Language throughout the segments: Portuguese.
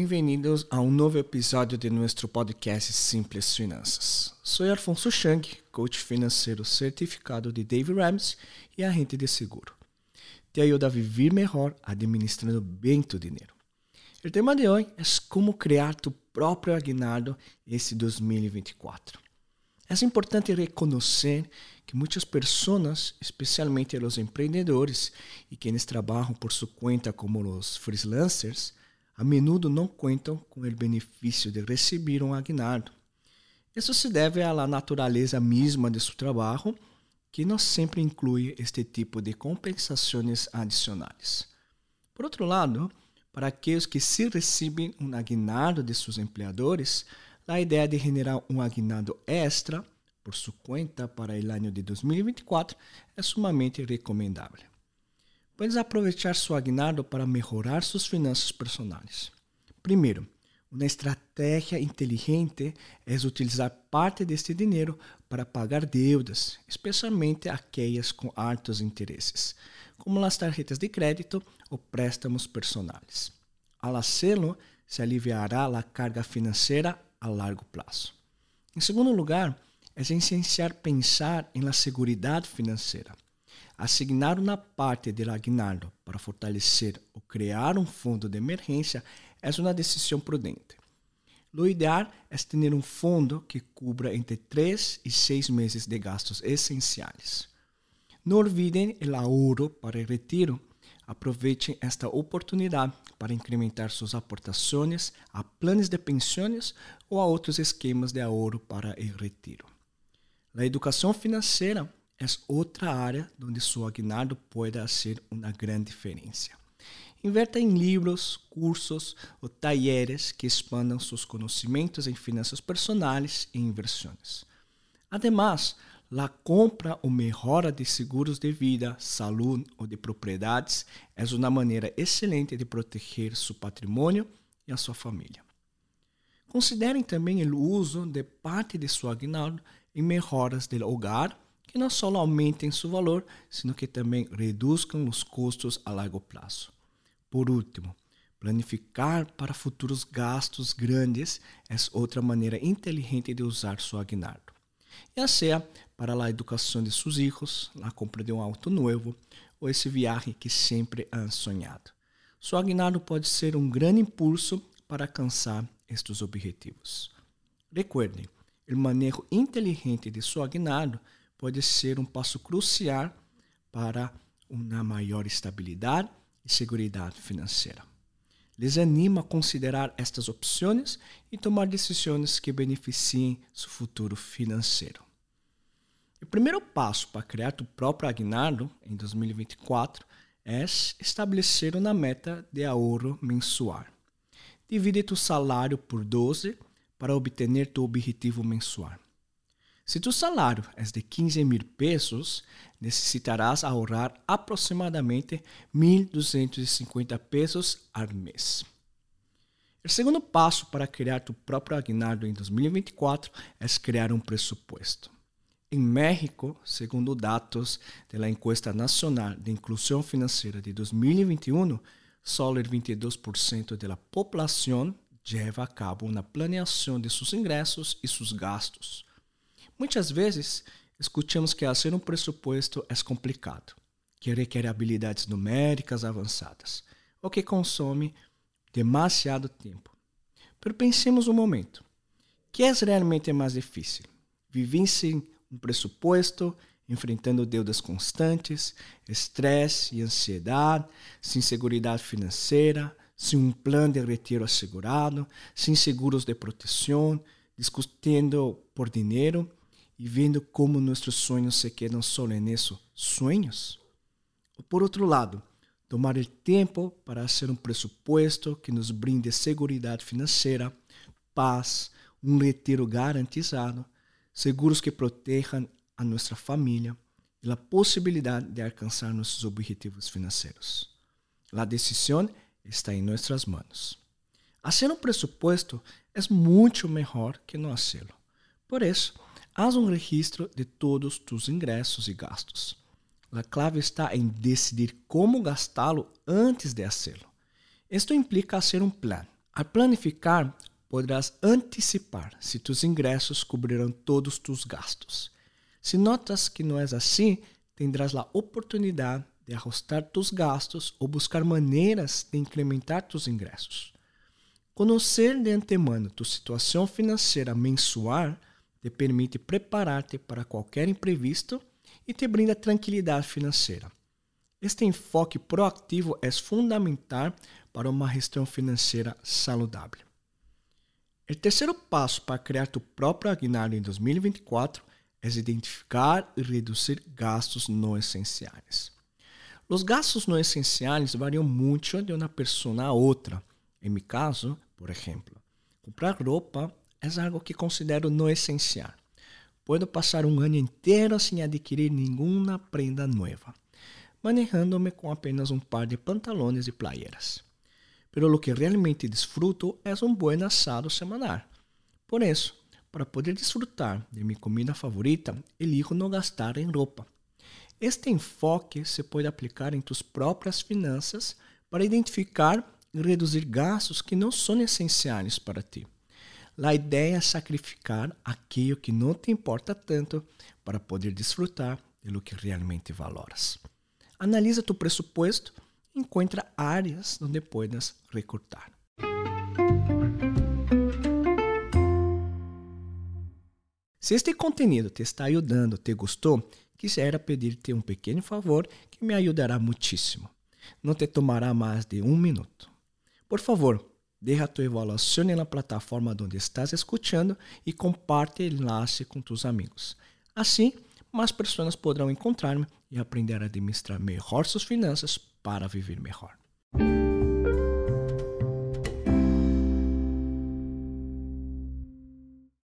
Bem-vindos a um novo episódio de nosso podcast Simples Finanças. Sou Alfonso Chang, coach financeiro certificado de Dave Ramsey e agente de seguro. Te ajuda a viver melhor administrando bem tu dinheiro. O tema de hoje é como criar tu próprio aguinaldo esse 2024. É importante reconhecer que muitas pessoas, especialmente os empreendedores e quienes trabalham por sua conta como os freelancers, a menudo não contam com o benefício de receber um aguinaldo. Isso se deve à natureza mesma de seu trabalho, que não sempre inclui este tipo de compensações adicionais. Por outro lado, para aqueles que se recebem um aguinaldo de seus empregadores, a ideia de generar um aguinaldo extra por sua conta para o ano de 2024 é sumamente recomendável. Puedes aproveitar su aguinaldo para melhorar suas finanças personais. Primeiro, uma estratégia inteligente é utilizar parte deste dinheiro para pagar deudas, especialmente aquelas com altos interesses, como as tarjetas de crédito ou préstamos personais. Al hacerlo, se aliviará a carga financeira a largo prazo. Em segundo lugar, é essencial pensar em seguridade financeira. Asignar uma parte do aguinaldo para fortalecer ou criar um fundo de emergência é uma decisão prudente. O ideal é ter um fundo que cubra entre 3 e 6 meses de gastos essenciais. Não olvidem o ahorro para o retiro. Aproveitem esta oportunidade para incrementar suas aportações a planos de pensões ou a outros esquemas de ahorro para o retiro. A educação financeira é outra área onde seu aguinaldo pode fazer uma grande diferença. Inverta em livros, cursos ou talleres que expandam seus conhecimentos em finanças personais e inversões. Ademais, a compra ou melhora de seguros de vida, saúde ou de propriedades é uma maneira excelente de proteger seu patrimônio e a sua família. Considerem também o uso de parte de seu aguinaldo em melhoras do hogar que não só aumentem seu valor, sino que também reduzam os custos a largo prazo. Por último, planificar para futuros gastos grandes é outra maneira inteligente de usar seu aguinaldo. Ya sea para a educação de seus filhos, a compra de um auto novo ou esse viagem que sempre han sonhado. Seu aguinaldo pode ser um grande impulso para alcançar estes objetivos. Recuerde, o manejo inteligente de seu aguinaldo pode ser um passo crucial para uma maior estabilidade e segurança financeira. Les animo a considerar estas opções e tomar decisões que beneficiem seu futuro financeiro. O primeiro passo para criar tu próprio aguinaldo em 2024 é estabelecer uma meta de ahorro mensual. Divide tu salário por 12 para obter tu objetivo mensual. Se tu salário é de 15 mil pesos, necessitarás ahorrar aproximadamente 1.250 pesos ao mês. O segundo passo para criar tu próprio aguinaldo em 2024 é criar um pressuposto. Em México, segundo dados da Encuesta Nacional de Inclusão Financeira de 2021, só o 22% da população leva a cabo uma planeação de seus ingressos e seus gastos Muitas vezes, escutamos que fazer um pressuposto é complicado, que requer habilidades numéricas avançadas, ou que consome demasiado tempo. Mas pensemos um momento. que é realmente mais difícil? Viver sem um pressuposto, enfrentando deudas constantes, estresse e ansiedade, sem segurança financeira, sem um plano de retiro assegurado, sem seguros de proteção, discutindo por dinheiro e vendo como nossos sonhos se quedam só nesses sonhos? Ou por outro lado, tomar o tempo para fazer um pressuposto que nos brinde segurança financeira, paz, um retiro garantizado, seguros que protejam a nossa família e a possibilidade de alcançar nossos objetivos financeiros. A decisão está em nossas mãos. Fazer um pressuposto é muito melhor que não fazê-lo. Por isso, Haz um registro de todos tus ingressos e gastos. A clave está em decidir como gastá-lo antes de fazê-lo. Isto implica fazer um plano, Al planificar, podrás antecipar se tus ingressos cobrirão todos tus gastos. Se notas que não é assim, tendrás a oportunidade de ajustar tus gastos ou buscar maneiras de incrementar tus ingressos. Conhecer de antemano tu situação financeira mensual te permite preparar-te para qualquer imprevisto e te brinda tranquilidade financeira. Este enfoque proativo é fundamental para uma gestão financeira saudável. O terceiro passo para criar tu próprio aguinaldo em 2024 é identificar e reduzir gastos não essenciais. Os gastos não essenciais variam muito de uma pessoa a outra. Em meu caso, por exemplo, comprar roupa é algo que considero não essencial. Puedo passar um ano inteiro sem adquirir nenhuma prenda nova, manejando-me com apenas um par de pantalones e playeras. Pero lo que realmente disfruto é um bom assado semanal. Por isso, para poder disfrutar de minha comida favorita, elijo não gastar em roupa. Este enfoque se pode aplicar em tus próprias finanças para identificar e reduzir gastos que não são essenciais para ti. A ideia é sacrificar aquilo que não te importa tanto para poder desfrutar de lo que realmente valoras. Analisa tu presupuesto e encontra áreas onde puedas recortar. Se este conteúdo te está ajudando, te gostou, quisera pedir-te um pequeno favor que me ajudará muitíssimo. Não te tomará mais de um minuto. Por favor, Deja tu avaliação na plataforma onde estás escutando e comparte o enlace com tus amigos. Assim, mais pessoas poderão encontrar-me e aprender a administrar melhor suas finanças para viver melhor.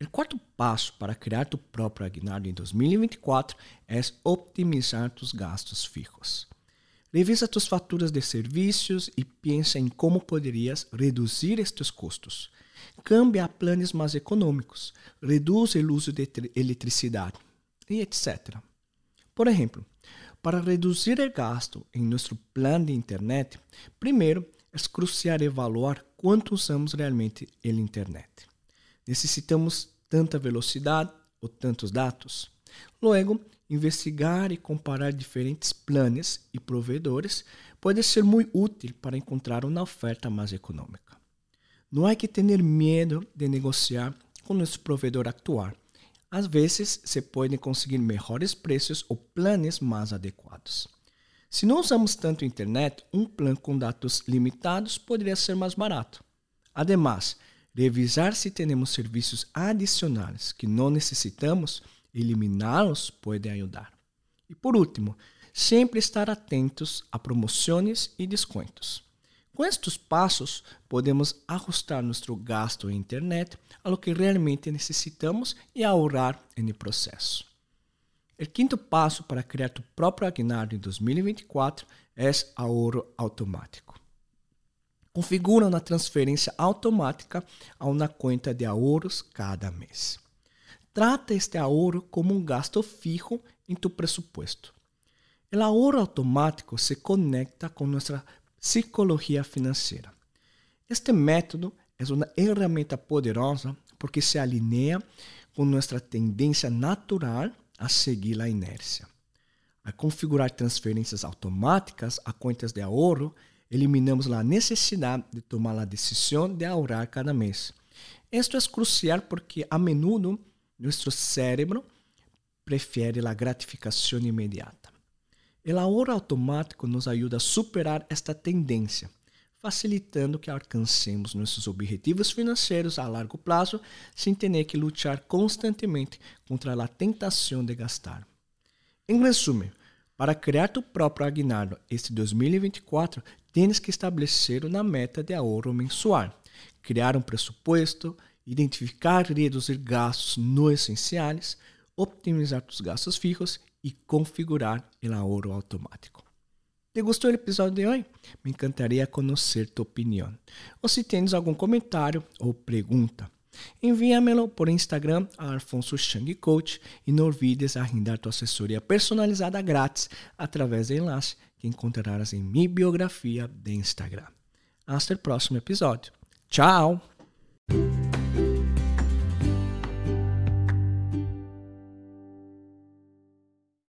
O quarto passo para criar tu próprio aguinaldo em 2024 é optimizar tus gastos fijos. Revisa tus faturas de serviços e pensa em como poderias reduzir estes custos. Cambia a planos mais econômicos, reduz o uso de eletricidade e etc. Por exemplo, para reduzir o gasto em nosso plano de internet, primeiro é crucial evaluar quanto usamos realmente a internet. Necessitamos tanta velocidade ou tantos dados? Logo, investigar e comparar diferentes planos e provedores pode ser muito útil para encontrar uma oferta mais econômica. Não há que ter medo de negociar com nosso provedor atual. Às vezes, se pode conseguir melhores preços ou planos mais adequados. Se não usamos tanto internet, um plano com dados limitados poderia ser mais barato. Ademais, revisar se temos serviços adicionais que não necessitamos eliminá-los pode ajudar. E por último, sempre estar atentos a promoções e descontos. Com estes passos, podemos ajustar nosso gasto em internet a que realmente necessitamos e ahorrar no processo. O quinto passo para criar tu próprio aguinaldo em 2024 é ahorro automático. Configura uma transferência automática a uma conta de ahorros cada mês. Trata este ahorro como um gasto fijo em tu presupuesto. O ahorro automático se conecta com nossa psicologia financeira. Este método é uma ferramenta poderosa porque se alinea com nossa tendência natural a seguir a inércia. Ao configurar transferências automáticas a contas de ahorro, eliminamos a necessidade de tomar a decisão de ahorrar cada mês. Isto é crucial porque a menudo nosso cérebro prefere a gratificação imediata. O ahorro automático nos ajuda a superar esta tendência, facilitando que alcancemos nossos objetivos financeiros a largo prazo sem ter que lutar constantemente contra a tentação de gastar. Em resumo, para criar tu próprio aguinaldo este 2024, tens que estabelecer uma meta de ahorro mensual, criar um presupuesto, identificar e reduzir gastos não essenciais, optimizar os gastos fijos e configurar o ahorro automático. ¿Te gostou do episódio de hoje? Me encantaria conhecer tua opinião. Ou se tens algum comentário ou pergunta, envia-me-lo por Instagram a Alfonso Chang Coach e não olvides agendar tua assessoria personalizada grátis através do enlace que encontrarás em minha biografia de Instagram. Hasta o próximo episódio. Tchau!